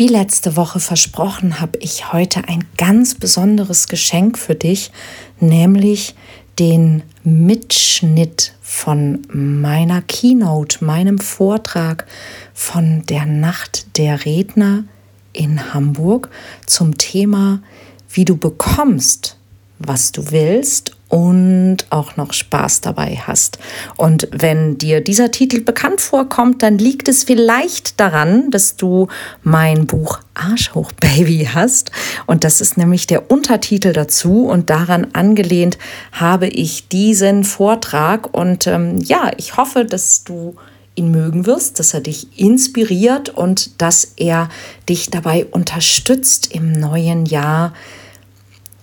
Wie letzte Woche versprochen, habe ich heute ein ganz besonderes Geschenk für dich, nämlich den Mitschnitt von meiner Keynote, meinem Vortrag von der Nacht der Redner in Hamburg zum Thema, wie du bekommst, was du willst und auch noch Spaß dabei hast. Und wenn dir dieser Titel bekannt vorkommt, dann liegt es vielleicht daran, dass du mein Buch Arsch hoch Baby hast. Und das ist nämlich der Untertitel dazu. Und daran angelehnt habe ich diesen Vortrag. Und ähm, ja, ich hoffe, dass du ihn mögen wirst, dass er dich inspiriert und dass er dich dabei unterstützt, im neuen Jahr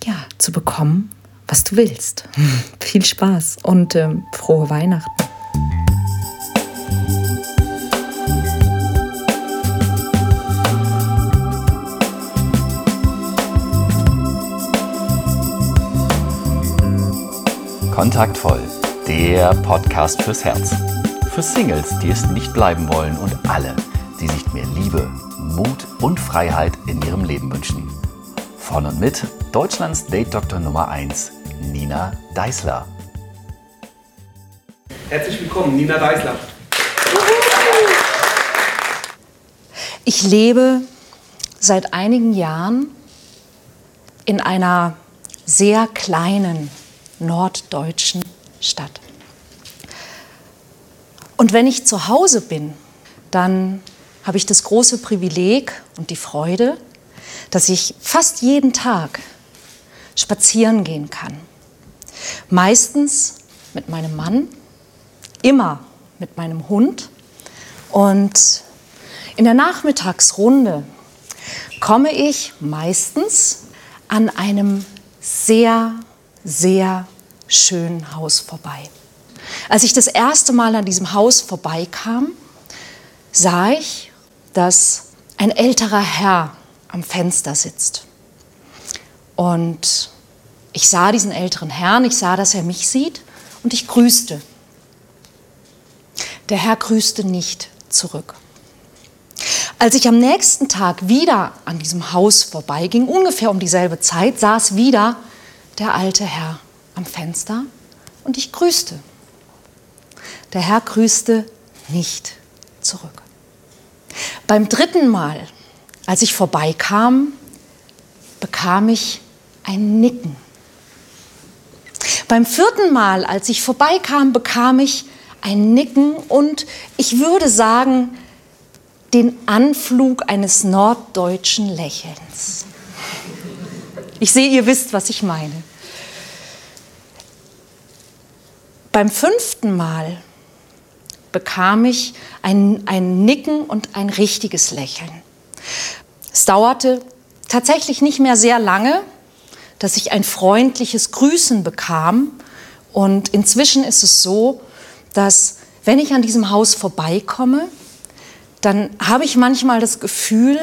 ja, zu bekommen, was du willst. Viel Spaß und äh, frohe Weihnachten. Kontaktvoll, der Podcast fürs Herz. Für Singles, die es nicht bleiben wollen und alle, die sich mehr Liebe, Mut und Freiheit in ihrem Leben wünschen. Von und mit Deutschlands Date-Doktor Nummer 1, Nina Deißler. Herzlich willkommen, Nina Deißler. Ich lebe seit einigen Jahren in einer sehr kleinen norddeutschen Stadt. Und wenn ich zu Hause bin, dann habe ich das große Privileg und die Freude, dass ich fast jeden Tag spazieren gehen kann. Meistens mit meinem Mann, immer mit meinem Hund. Und in der Nachmittagsrunde komme ich meistens an einem sehr, sehr schönen Haus vorbei. Als ich das erste Mal an diesem Haus vorbeikam, sah ich, dass ein älterer Herr am Fenster sitzt. Und ich sah diesen älteren Herrn, ich sah, dass er mich sieht und ich grüßte. Der Herr grüßte nicht zurück. Als ich am nächsten Tag wieder an diesem Haus vorbeiging, ungefähr um dieselbe Zeit, saß wieder der alte Herr am Fenster und ich grüßte. Der Herr grüßte nicht zurück. Beim dritten Mal, als ich vorbeikam, bekam ich ein Nicken. Beim vierten Mal, als ich vorbeikam, bekam ich ein Nicken und ich würde sagen, den Anflug eines norddeutschen Lächelns. Ich sehe, ihr wisst, was ich meine. Beim fünften Mal bekam ich ein, ein Nicken und ein richtiges Lächeln. Es dauerte tatsächlich nicht mehr sehr lange, dass ich ein freundliches Grüßen bekam. Und inzwischen ist es so, dass wenn ich an diesem Haus vorbeikomme, dann habe ich manchmal das Gefühl,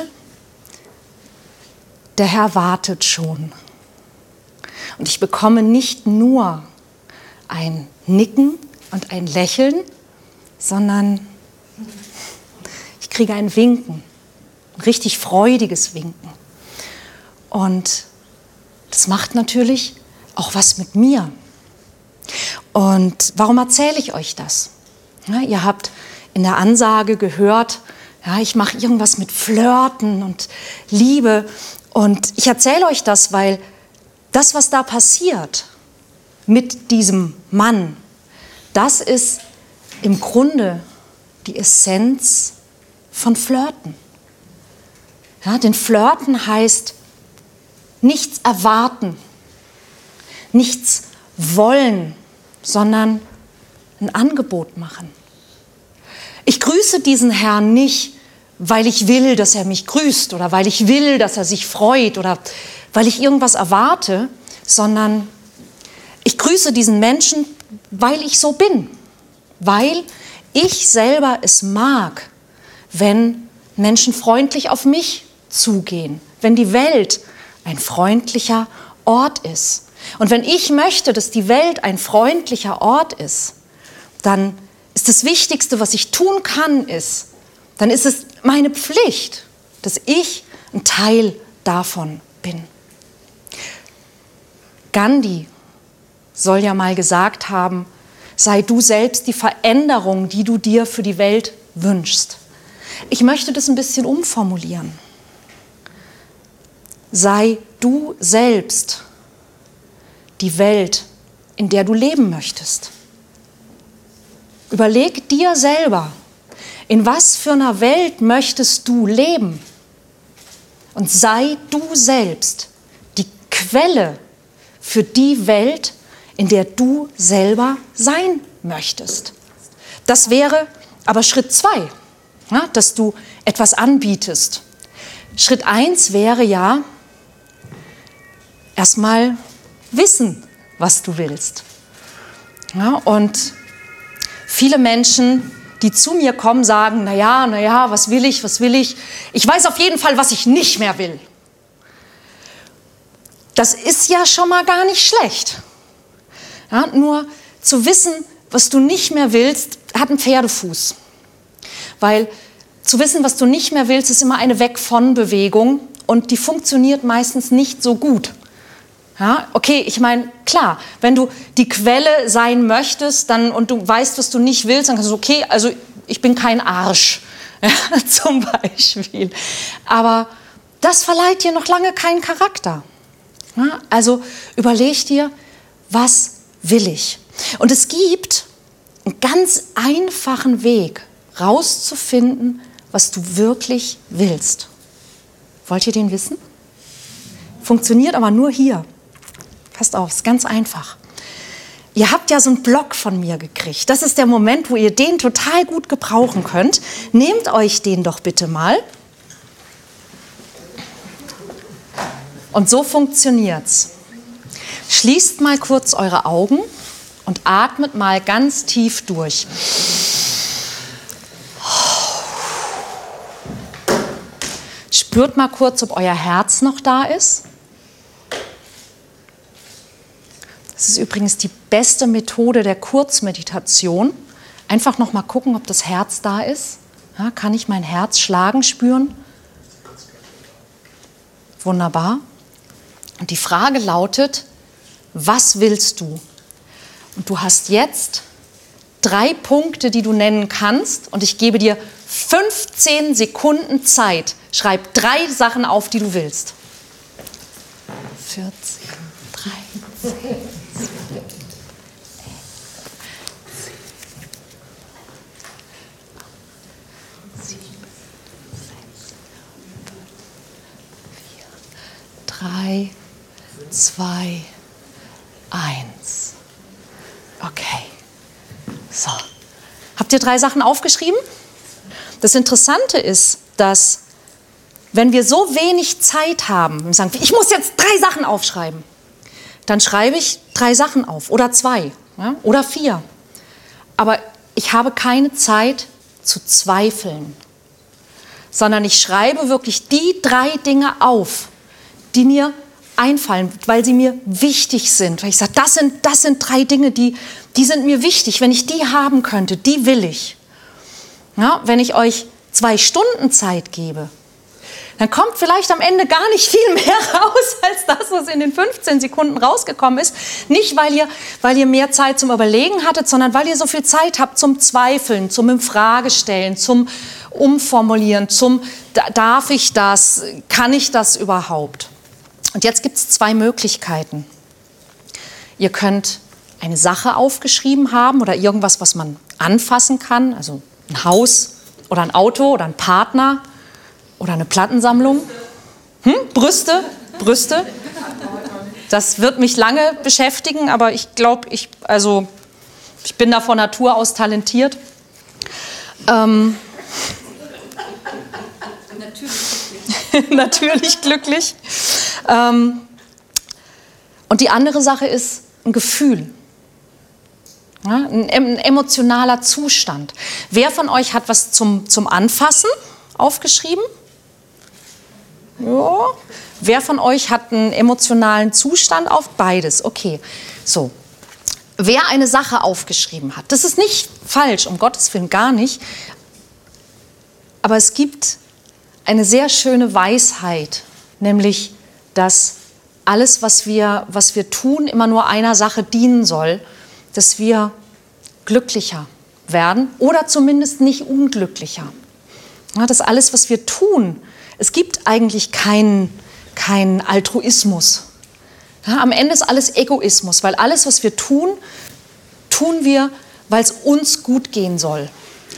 der Herr wartet schon. Und ich bekomme nicht nur ein Nicken und ein Lächeln, sondern ich kriege ein Winken, ein richtig freudiges Winken. Und das macht natürlich auch was mit mir. Und warum erzähle ich euch das? Ja, ihr habt in der Ansage gehört, ja, ich mache irgendwas mit Flirten und Liebe. Und ich erzähle euch das, weil das, was da passiert mit diesem Mann, das ist im Grunde die Essenz von Flirten. Ja, denn Flirten heißt nichts erwarten, nichts wollen, sondern ein Angebot machen. Ich grüße diesen Herrn nicht, weil ich will, dass er mich grüßt oder weil ich will, dass er sich freut oder weil ich irgendwas erwarte, sondern ich grüße diesen Menschen, weil ich so bin, weil ich selber es mag, wenn Menschen freundlich auf mich zugehen, wenn die Welt ein freundlicher Ort ist. Und wenn ich möchte, dass die Welt ein freundlicher Ort ist, dann ist das Wichtigste, was ich tun kann, ist, dann ist es meine Pflicht, dass ich ein Teil davon bin. Gandhi soll ja mal gesagt haben, sei du selbst die Veränderung, die du dir für die Welt wünschst. Ich möchte das ein bisschen umformulieren. Sei du selbst die Welt, in der du leben möchtest. Überleg dir selber, in was für einer Welt möchtest du leben? Und sei du selbst die Quelle für die Welt, in der du selber sein möchtest. Das wäre aber Schritt zwei, dass du etwas anbietest. Schritt eins wäre ja erstmal wissen, was du willst. Ja, und viele Menschen, die zu mir kommen, sagen, na ja, na ja, was will ich, was will ich? Ich weiß auf jeden Fall, was ich nicht mehr will. Das ist ja schon mal gar nicht schlecht. Ja, nur zu wissen, was du nicht mehr willst, hat einen Pferdefuß. Weil zu wissen, was du nicht mehr willst, ist immer eine Weg von Bewegung und die funktioniert meistens nicht so gut. Ja, okay, ich meine, klar, wenn du die Quelle sein möchtest dann, und du weißt, was du nicht willst, dann kannst du, okay, also ich bin kein Arsch, ja, zum Beispiel. Aber das verleiht dir noch lange keinen Charakter. Ja, also überleg dir, was will ich? Und es gibt einen ganz einfachen Weg, rauszufinden, was du wirklich willst. Wollt ihr den wissen? Funktioniert aber nur hier. Passt auf, ist ganz einfach. Ihr habt ja so einen Blog von mir gekriegt. Das ist der Moment, wo ihr den total gut gebrauchen könnt. Nehmt euch den doch bitte mal. Und so funktioniert's. Schließt mal kurz eure Augen und atmet mal ganz tief durch. Spürt mal kurz, ob euer Herz noch da ist. Das ist übrigens die beste Methode der Kurzmeditation. Einfach noch mal gucken, ob das Herz da ist. Ja, kann ich mein Herz schlagen spüren? Wunderbar. Und die Frage lautet, was willst du? Und du hast jetzt drei Punkte, die du nennen kannst. Und ich gebe dir 15 Sekunden Zeit. Schreib drei Sachen auf, die du willst. 14, 13. Drei, zwei, eins. Okay. So. Habt ihr drei Sachen aufgeschrieben? Das Interessante ist, dass wenn wir so wenig Zeit haben, sagen, ich muss jetzt drei Sachen aufschreiben, dann schreibe ich drei Sachen auf oder zwei ja, oder vier. Aber ich habe keine Zeit zu zweifeln, sondern ich schreibe wirklich die drei Dinge auf, die mir einfallen, weil sie mir wichtig sind. Weil ich sage, das sind, das sind drei Dinge, die, die sind mir wichtig. Wenn ich die haben könnte, die will ich. Ja, wenn ich euch zwei Stunden Zeit gebe, dann kommt vielleicht am Ende gar nicht viel mehr raus als das, was in den 15 Sekunden rausgekommen ist. Nicht, weil ihr, weil ihr mehr Zeit zum Überlegen hattet, sondern weil ihr so viel Zeit habt zum Zweifeln, zum Infragestellen, zum Umformulieren, zum darf ich das, kann ich das überhaupt? Und jetzt gibt es zwei Möglichkeiten. Ihr könnt eine Sache aufgeschrieben haben oder irgendwas, was man anfassen kann, also ein Haus oder ein Auto oder ein Partner oder eine Plattensammlung. Hm? Brüste, Brüste. Das wird mich lange beschäftigen, aber ich glaube, ich, also, ich bin da von Natur aus talentiert. Ähm, Natürlich glücklich. Natürlich glücklich. Ähm, und die andere Sache ist ein Gefühl. Ja, ein, ein, emotionaler Zustand. Wer von euch hat was zum, zum Anfassen aufgeschrieben? Ja. Wer von euch hat einen emotionalen Zustand auf? Beides. Okay. So. Wer eine Sache aufgeschrieben hat, das ist nicht falsch, um Gottes Willen gar nicht. Aber es gibt eine sehr schöne Weisheit, nämlich, dass alles, was wir, was wir tun, immer nur einer Sache dienen soll, dass wir glücklicher werden oder zumindest nicht unglücklicher. Ja, dass alles, was wir tun, es gibt eigentlich keinen kein Altruismus. Ja, am Ende ist alles Egoismus, weil alles, was wir tun, tun wir, weil es uns gut gehen soll.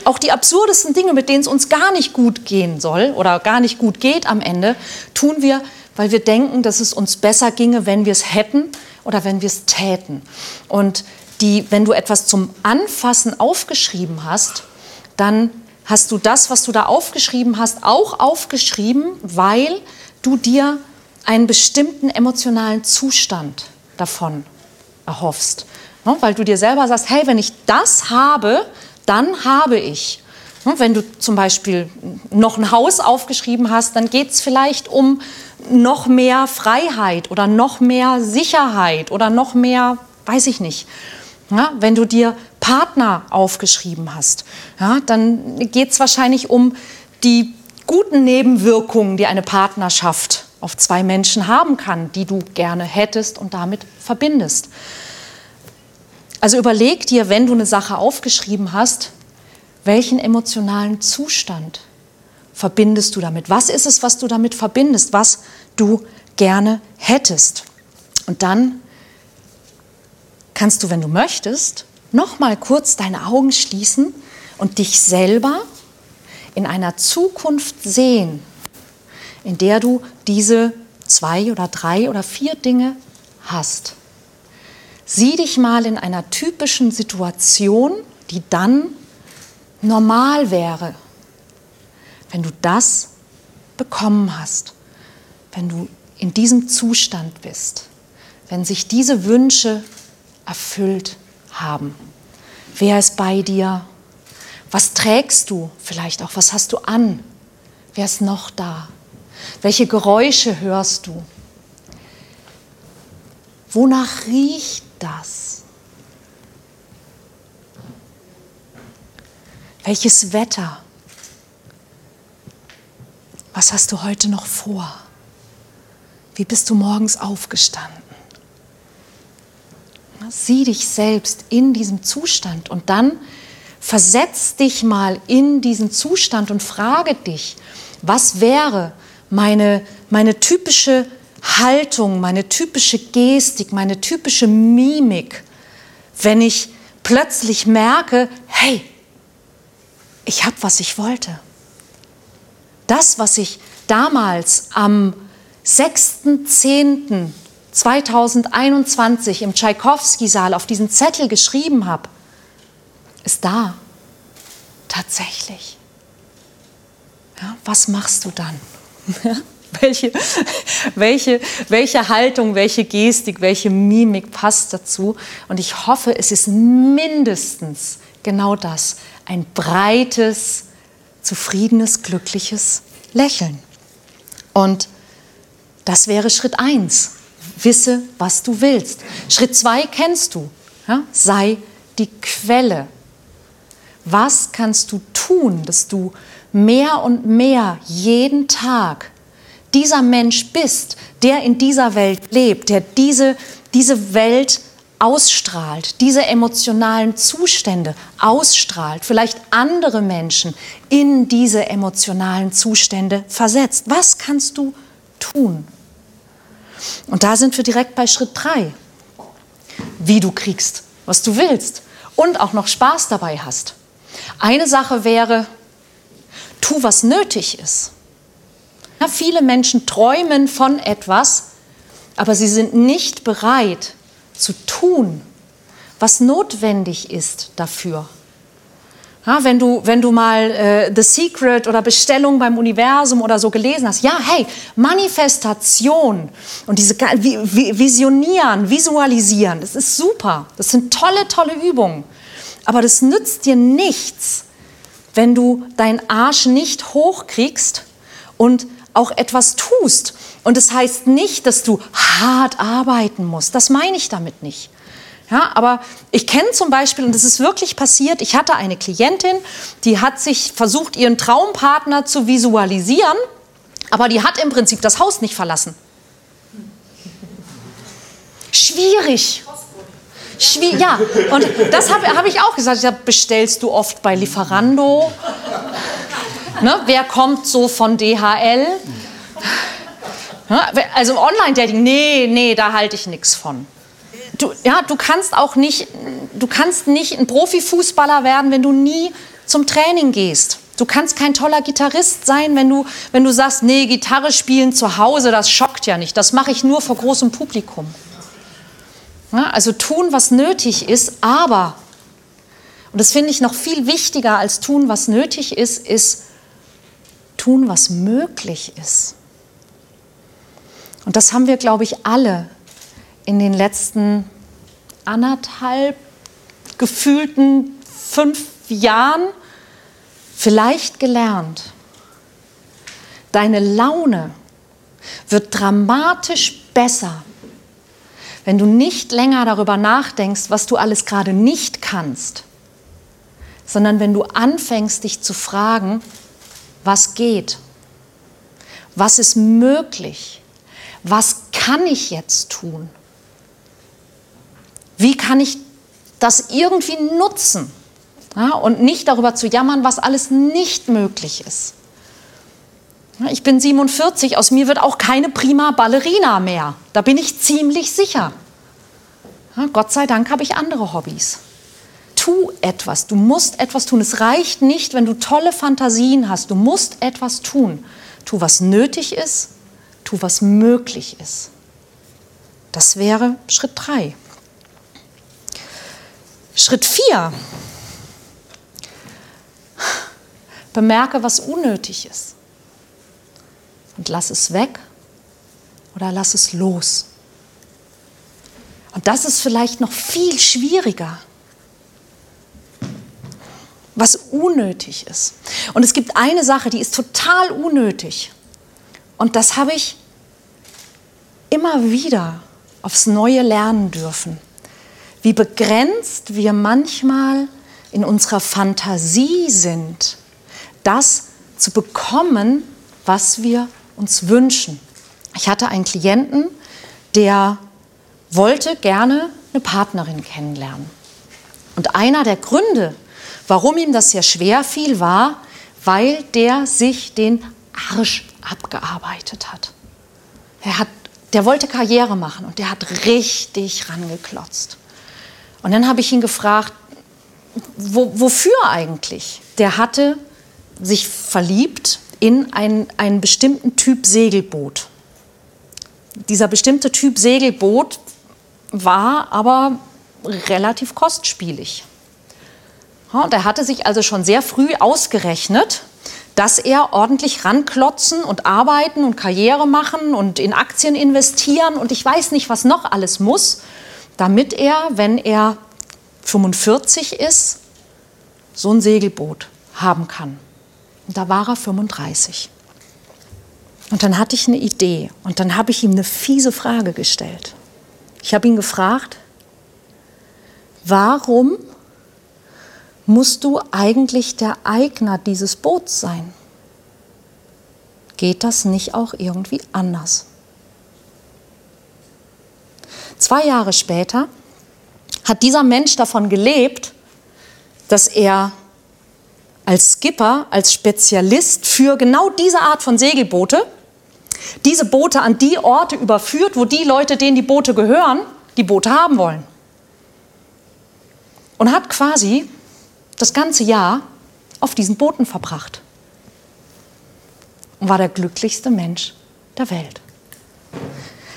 Auch die absurdesten Dinge, mit denen es uns gar nicht gut gehen soll oder gar nicht gut geht am Ende, tun wir, weil wir denken, dass es uns besser ginge, wenn wir es hätten oder wenn wir es täten. Und die, wenn du etwas zum Anfassen aufgeschrieben hast, dann hast du das, was du da aufgeschrieben hast, auch aufgeschrieben, weil du dir einen bestimmten emotionalen Zustand davon erhoffst. Ne? Weil du dir selber sagst, hey, wenn ich das habe, dann habe ich. Ne? Wenn du zum Beispiel noch ein Haus aufgeschrieben hast, dann geht es vielleicht um noch mehr Freiheit oder noch mehr Sicherheit oder noch mehr, weiß ich nicht. Ja, wenn du dir Partner aufgeschrieben hast, ja, dann geht es wahrscheinlich um die guten Nebenwirkungen, die eine Partnerschaft auf zwei Menschen haben kann, die du gerne hättest und damit verbindest. Also überleg dir, wenn du eine Sache aufgeschrieben hast, welchen emotionalen Zustand verbindest du damit? Was ist es, was du damit verbindest, was du gerne hättest? Und dann kannst du, wenn du möchtest, noch mal kurz deine Augen schließen und dich selber in einer Zukunft sehen, in der du diese zwei oder drei oder vier Dinge hast. Sieh dich mal in einer typischen Situation, die dann normal wäre, wenn du das bekommen hast, wenn du in diesem Zustand bist, wenn sich diese Wünsche erfüllt haben. Wer ist bei dir? Was trägst du vielleicht auch? Was hast du an? Wer ist noch da? Welche Geräusche hörst du? Wonach riecht das? Welches Wetter? Was hast du heute noch vor? Wie bist du morgens aufgestanden? Sieh dich selbst in diesem Zustand und dann versetz dich mal in diesen Zustand und frage dich, was wäre, meine, meine typische Haltung, meine typische Gestik, meine typische Mimik, wenn ich plötzlich merke, hey, ich habe, was ich wollte. Das, was ich damals am 6.10.2021 im Tschaikowski-Saal auf diesen Zettel geschrieben habe, ist da. Tatsächlich. Ja, was machst du dann? welche, welche, welche Haltung, welche Gestik, welche Mimik passt dazu? Und ich hoffe, es ist mindestens genau das, ein breites, zufriedenes, glückliches Lächeln. Und das wäre Schritt eins. Wisse, was du willst. Schritt zwei kennst du. Ja? Sei die Quelle. Was kannst du tun, dass du mehr und mehr jeden Tag dieser Mensch bist, der in dieser Welt lebt, der diese, diese Welt ausstrahlt, diese emotionalen Zustände ausstrahlt, vielleicht andere Menschen in diese emotionalen Zustände versetzt. Was kannst du tun? Und da sind wir direkt bei Schritt drei. Wie du kriegst, was du willst und auch noch Spaß dabei hast. Eine Sache wäre, tu, was nötig ist. Ja, viele Menschen träumen von etwas, aber sie sind nicht bereit zu tun, was notwendig ist dafür. Ja, wenn, du, wenn du mal äh, The Secret oder Bestellung beim Universum oder so gelesen hast, ja, hey, Manifestation und diese Visionieren, Visualisieren, das ist super. Das sind tolle, tolle Übungen. Aber das nützt dir nichts, wenn du deinen Arsch nicht hochkriegst und auch etwas tust. Und das heißt nicht, dass du hart arbeiten musst. Das meine ich damit nicht. Ja, aber ich kenne zum Beispiel, und das ist wirklich passiert, ich hatte eine Klientin, die hat sich versucht, ihren Traumpartner zu visualisieren Aber die hat im Prinzip das Haus nicht verlassen. Schwierig. Schwie ja, und das habe hab ich auch gesagt. Ich sag, bestellst du oft bei Lieferando? Ne? Wer kommt so von DHL? Also Online-Dating, nee, nee, da halte ich nichts von. Du, ja, du kannst auch nicht, du kannst nicht ein Profifußballer werden, wenn du nie zum Training gehst. Du kannst kein toller Gitarrist sein, wenn du, wenn du sagst, nee, Gitarre spielen zu Hause, das schockt ja nicht. Das mache ich nur vor großem Publikum. Ja, also tun, was nötig ist, aber, und das finde ich noch viel wichtiger als tun, was nötig ist, ist tun, was möglich ist. Und das haben wir, glaube ich, alle in den letzten anderthalb gefühlten fünf Jahren vielleicht gelernt. Deine Laune wird dramatisch besser, wenn du nicht länger darüber nachdenkst, was du alles gerade nicht kannst, sondern wenn du anfängst, dich zu fragen, was geht, was ist möglich, was kann ich jetzt tun, wie kann ich das irgendwie nutzen ja, und nicht darüber zu jammern, was alles nicht möglich ist. Ich bin 47, aus mir wird auch keine prima Ballerina mehr. Da bin ich ziemlich sicher. Gott sei Dank habe ich andere Hobbys. Tu etwas, du musst etwas tun. Es reicht nicht, wenn du tolle Fantasien hast. Du musst etwas tun. Tu, was nötig ist, tu, was möglich ist. Das wäre Schritt 3. Schritt 4. Bemerke, was unnötig ist und lass es weg oder lass es los. Und das ist vielleicht noch viel schwieriger, was unnötig ist. Und es gibt eine Sache, die ist total unnötig. Und das habe ich immer wieder aufs Neue lernen dürfen. Wie begrenzt wir manchmal in unserer Fantasie sind, das zu bekommen, was wir uns wünschen. Ich hatte einen Klienten, der wollte gerne eine Partnerin kennenlernen. Und einer der Gründe, warum ihm das sehr schwer fiel, war, weil der sich den Arsch abgearbeitet hat. Er hat der wollte Karriere machen und der hat richtig rangeklotzt. Und dann habe ich ihn gefragt, wo, wofür eigentlich? Der hatte sich verliebt in einen, einen bestimmten Typ Segelboot. Dieser bestimmte Typ Segelboot war aber relativ kostspielig. Und er hatte sich also schon sehr früh ausgerechnet, dass er ordentlich ranklotzen und arbeiten und Karriere machen und in Aktien investieren und ich weiß nicht, was noch alles muss, damit er, wenn er 45 ist, so ein Segelboot haben kann. Und da war er 35. Und dann hatte ich eine Idee und dann habe ich ihm eine fiese Frage gestellt. Ich habe ihn gefragt, warum musst du eigentlich der Eigner dieses Boots sein? Geht das nicht auch irgendwie anders? Zwei Jahre später hat dieser Mensch davon gelebt, dass er als Skipper, als Spezialist für genau diese Art von Segelboote, diese Boote an die Orte überführt, wo die Leute, denen die Boote gehören, die Boote haben wollen. Und hat quasi das ganze Jahr auf diesen Booten verbracht. Und war der glücklichste Mensch der Welt.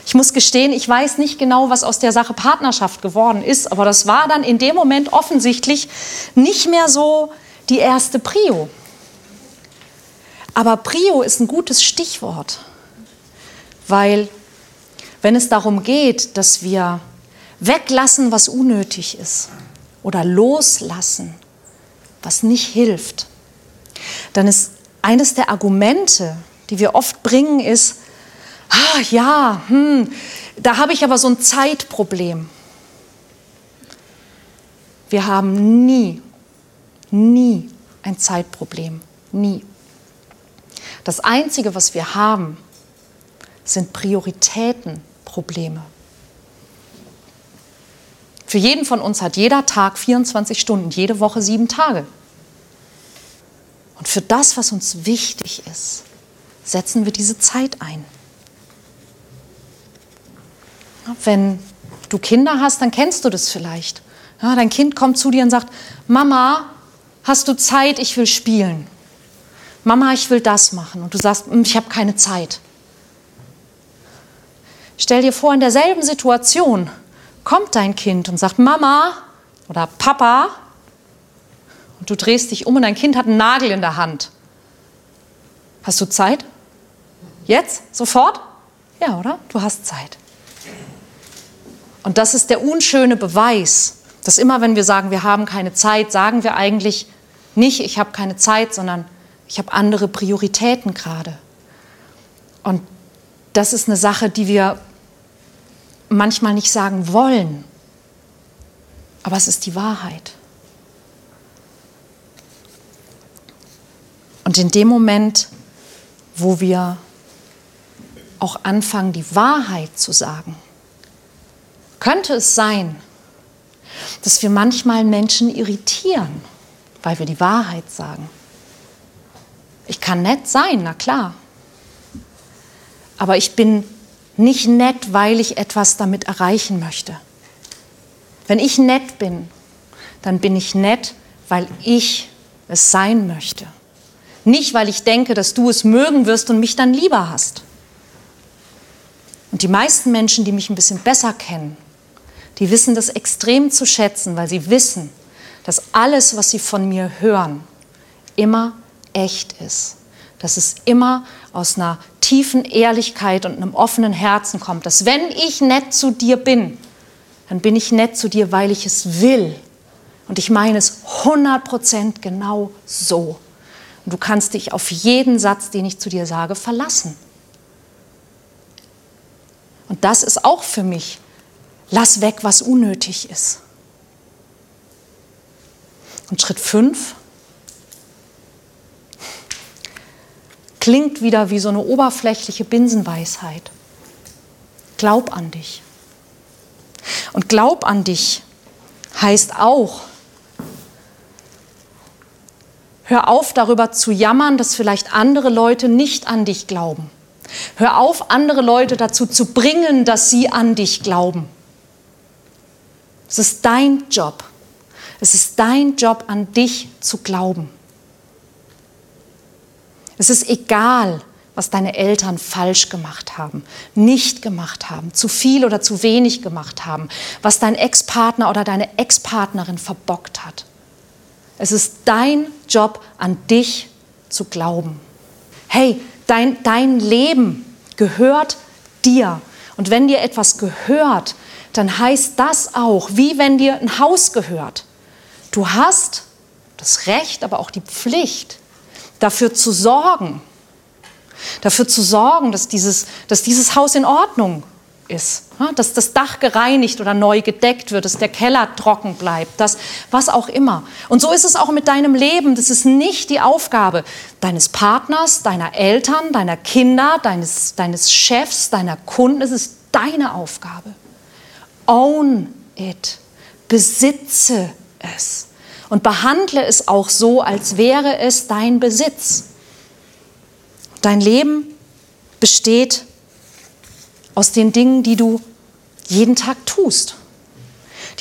Ich muss gestehen, ich weiß nicht genau, was aus der Sache Partnerschaft geworden ist, aber das war dann in dem Moment offensichtlich nicht mehr so die erste Prio. Aber Prio ist ein gutes Stichwort, weil wenn es darum geht, dass wir weglassen, was unnötig ist oder loslassen, was nicht hilft, dann ist eines der Argumente, die wir oft bringen, ist, ah, ja, hm, da habe ich aber so ein Zeitproblem. Wir haben nie nie ein Zeitproblem. Nie. Das Einzige, was wir haben, sind Prioritätenprobleme. Für jeden von uns hat jeder Tag 24 Stunden, jede Woche sieben Tage. Und für das, was uns wichtig ist, setzen wir diese Zeit ein. Wenn du Kinder hast, dann kennst du das vielleicht. Ja, dein Kind kommt zu dir und sagt, Mama, hast du Zeit, ich will spielen. Mama, ich will das machen. Und du sagst, hm, ich habe keine Zeit. Stell dir vor, in derselben Situation kommt dein Kind und sagt, Mama oder Papa, und du drehst dich um und dein Kind hat einen Nagel in der Hand. Hast du Zeit? Jetzt? Sofort? Ja, oder? Du hast Zeit. Und das ist der unschöne Beweis, dass immer, wenn wir sagen, wir haben keine Zeit, sagen wir eigentlich nicht, ich habe keine Zeit, sondern ich habe andere Prioritäten gerade. Und das ist eine Sache, die wir manchmal nicht sagen wollen, aber es ist die Wahrheit. Und in dem Moment, wo wir auch anfangen, die Wahrheit zu sagen, könnte es sein, dass wir manchmal Menschen irritieren, weil wir die Wahrheit sagen. Ich kann nett sein, na klar. Aber ich bin nicht nett, weil ich etwas damit erreichen möchte. Wenn ich nett bin, dann bin ich nett, weil ich es sein möchte. Nicht, weil ich denke, dass du es mögen wirst und mich dann lieber hast. Und die meisten Menschen, die mich ein bisschen besser kennen, die wissen das extrem zu schätzen, weil sie wissen, dass alles, was sie von mir hören, immer echt ist. Dass es immer aus einer tiefen Ehrlichkeit und einem offenen Herzen kommt. Dass wenn ich nett zu dir bin, dann bin ich nett zu dir, weil ich es will. Und ich meine es 100% genau so. Und du kannst dich auf jeden Satz, den ich zu dir sage, verlassen. Und das ist auch für mich Lass weg, was unnötig ist. Und Schritt 5 klingt wieder wie so eine oberflächliche Binsenweisheit. Glaub an dich. Und glaub an dich heißt auch, hör auf darüber zu jammern, dass vielleicht andere Leute nicht an dich glauben. Hör auf, andere Leute dazu zu bringen, dass sie an dich glauben. Es ist dein Job. Es ist dein Job, an dich zu glauben. Es ist egal, was deine Eltern falsch gemacht haben, nicht gemacht haben, zu viel oder zu wenig gemacht haben, was dein Ex-Partner oder deine Ex-Partnerin verbockt hat. Es ist dein Job, an dich zu glauben. Hey, dein, dein Leben gehört dir. Und wenn dir etwas gehört, dann heißt das auch, wie wenn dir ein Haus gehört. Du hast das Recht, aber auch die Pflicht, dafür zu sorgen, dafür zu sorgen, dass dieses, dass dieses Haus in Ordnung ist, dass das Dach gereinigt oder neu gedeckt wird, dass der Keller trocken bleibt, dass was auch immer. Und so ist es auch mit deinem Leben. Das ist nicht die Aufgabe deines Partners, deiner Eltern, deiner Kinder, deines, deines Chefs, deiner Kunden. Es ist deine Aufgabe. Own it. Besitze es. Und behandle es auch so, als wäre es dein Besitz. Dein Leben besteht aus den Dingen, die du jeden Tag tust,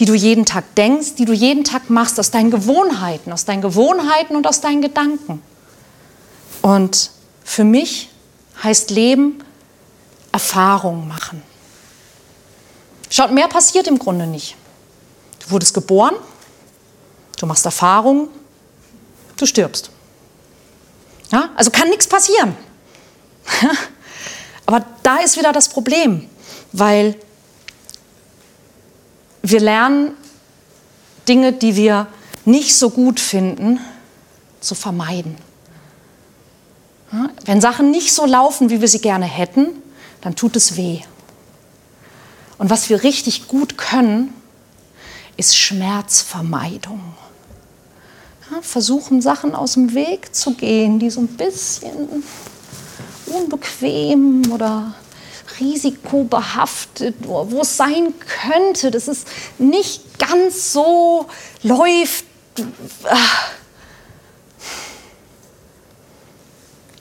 die du jeden Tag denkst, die du jeden Tag machst, aus deinen Gewohnheiten, aus deinen Gewohnheiten und aus deinen Gedanken. Und für mich heißt Leben Erfahrung machen. Schaut, mehr passiert im Grunde nicht. Du wurdest geboren, du machst Erfahrungen, du stirbst. Ja? Also kann nichts passieren. Aber da ist wieder das Problem, weil wir lernen Dinge, die wir nicht so gut finden, zu vermeiden. Wenn Sachen nicht so laufen, wie wir sie gerne hätten, dann tut es weh. Und was wir richtig gut können, ist Schmerzvermeidung. Ja, versuchen Sachen aus dem Weg zu gehen, die so ein bisschen unbequem oder risikobehaftet, wo es sein könnte, dass es nicht ganz so läuft.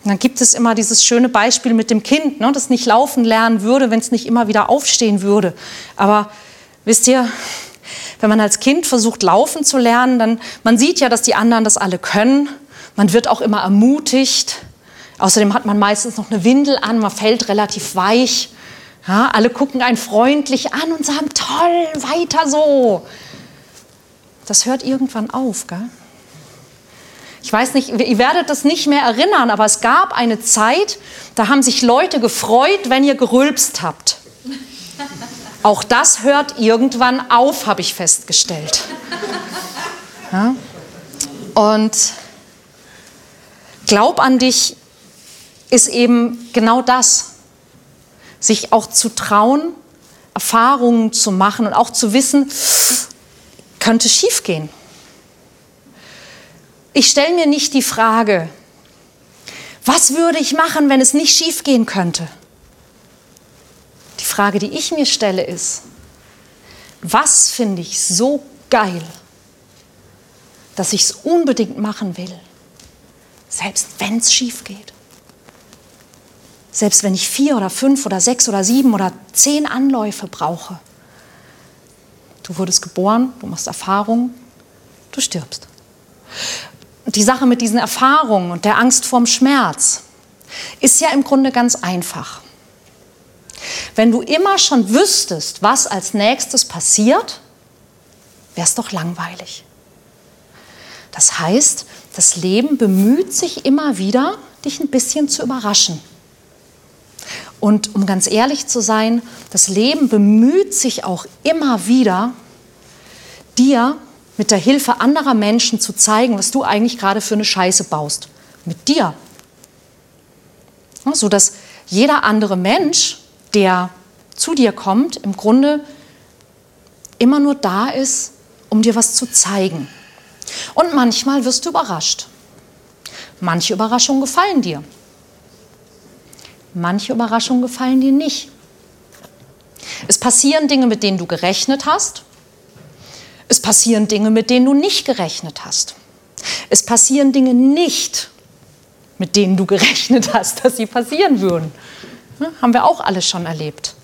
Dann gibt es immer dieses schöne Beispiel mit dem Kind, ne, das nicht laufen lernen würde, wenn es nicht immer wieder aufstehen würde. Aber wisst ihr, wenn man als Kind versucht, laufen zu lernen, dann man sieht ja, dass die anderen das alle können. Man wird auch immer ermutigt. Außerdem hat man meistens noch eine Windel an, man fällt relativ weich. Ja, alle gucken einen freundlich an und sagen, toll, weiter so. Das hört irgendwann auf. Gell? Ich weiß nicht, ihr werdet das nicht mehr erinnern, aber es gab eine Zeit, da haben sich Leute gefreut, wenn ihr gerülpst habt. Auch das hört irgendwann auf, habe ich festgestellt. Ja? Und Glaub an dich ist eben genau das, sich auch zu trauen, Erfahrungen zu machen und auch zu wissen, könnte schiefgehen. Ich stelle mir nicht die Frage, was würde ich machen, wenn es nicht schiefgehen könnte? Die Frage, die ich mir stelle, ist, was finde ich so geil, dass ich es unbedingt machen will, selbst wenn es schief geht? Selbst wenn ich vier oder fünf oder sechs oder sieben oder zehn Anläufe brauche. Du wurdest geboren, du machst Erfahrungen, du stirbst. Die Sache mit diesen Erfahrungen und der Angst vorm Schmerz ist ja im Grunde ganz einfach. Wenn du immer schon wüsstest, was als nächstes passiert, wäre es doch langweilig. Das heißt, das Leben bemüht sich immer wieder, dich ein bisschen zu überraschen. Und um ganz ehrlich zu sein, das Leben bemüht sich auch immer wieder, dir mit der Hilfe anderer Menschen zu zeigen, was du eigentlich gerade für eine Scheiße baust. Mit dir. So dass jeder andere Mensch, der zu dir kommt, im Grunde immer nur da ist, um dir was zu zeigen. Und manchmal wirst du überrascht. Manche Überraschungen gefallen dir. Manche Überraschungen gefallen dir nicht. Es passieren Dinge, mit denen du gerechnet hast. Es passieren Dinge, mit denen du nicht gerechnet hast. Es passieren Dinge nicht, mit denen du gerechnet hast, dass sie passieren würden. Ja, haben wir auch alle schon erlebt.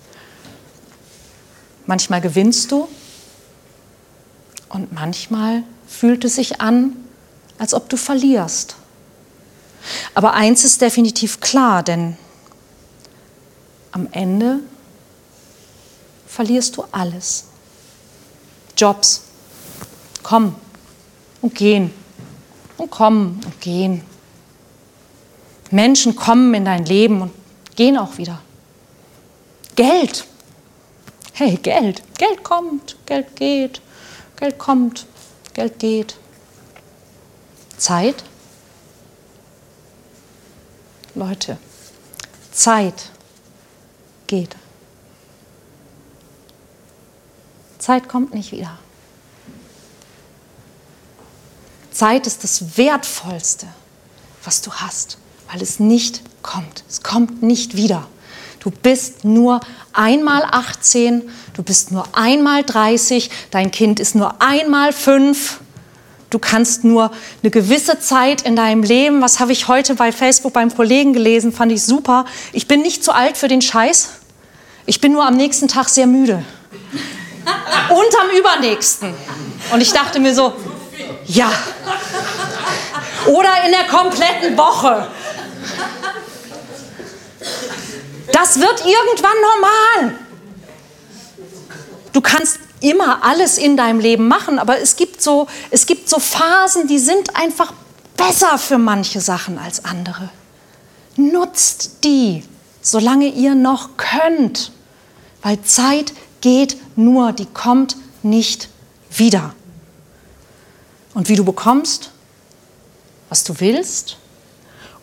Manchmal gewinnst du und manchmal fühlt es sich an, als ob du verlierst. Aber eins ist definitiv klar, denn am Ende verlierst du alles. Jobs kommen und gehen und kommen und gehen. Menschen kommen in dein Leben und gehen auch wieder. Geld. Hey, Geld. Geld kommt, Geld geht, Geld kommt, Geld geht. Zeit. Leute, Zeit geht. Zeit kommt nicht wieder. Zeit ist das Wertvollste, was du hast, weil es nicht kommt. Es kommt nicht wieder. Du bist nur einmal 18, du bist nur einmal 30, dein Kind ist nur einmal fünf. Du kannst nur eine gewisse Zeit in deinem Leben, was habe ich heute bei Facebook beim Kollegen gelesen, fand ich super. Ich bin nicht zu alt für den Scheiß. Ich bin nur am nächsten Tag sehr müde. Und am übernächsten. Und ich dachte mir so, ja. Oder in der kompletten Woche. Das wird irgendwann normal. Du kannst immer alles in deinem Leben machen, aber es gibt so, es gibt so Phasen, die sind einfach besser für manche Sachen als andere. Nutzt die, solange ihr noch könnt, weil Zeit geht nur, die kommt nicht wieder. Und wie du bekommst, was du willst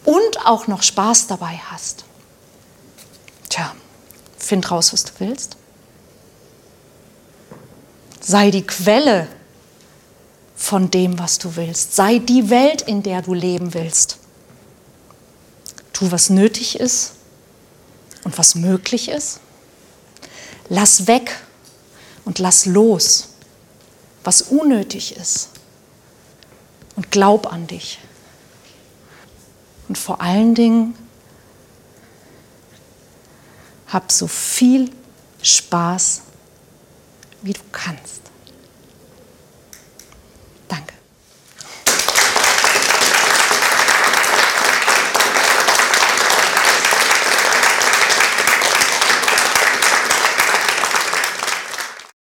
und auch noch Spaß dabei hast. Tja, find raus, was du willst. Sei die Quelle von dem, was du willst. Sei die Welt, in der du leben willst. Tu, was nötig ist und was möglich ist. Lass weg und lass los, was unnötig ist. Und glaub an dich. Und vor allen Dingen, hab so viel Spaß, wie du kannst.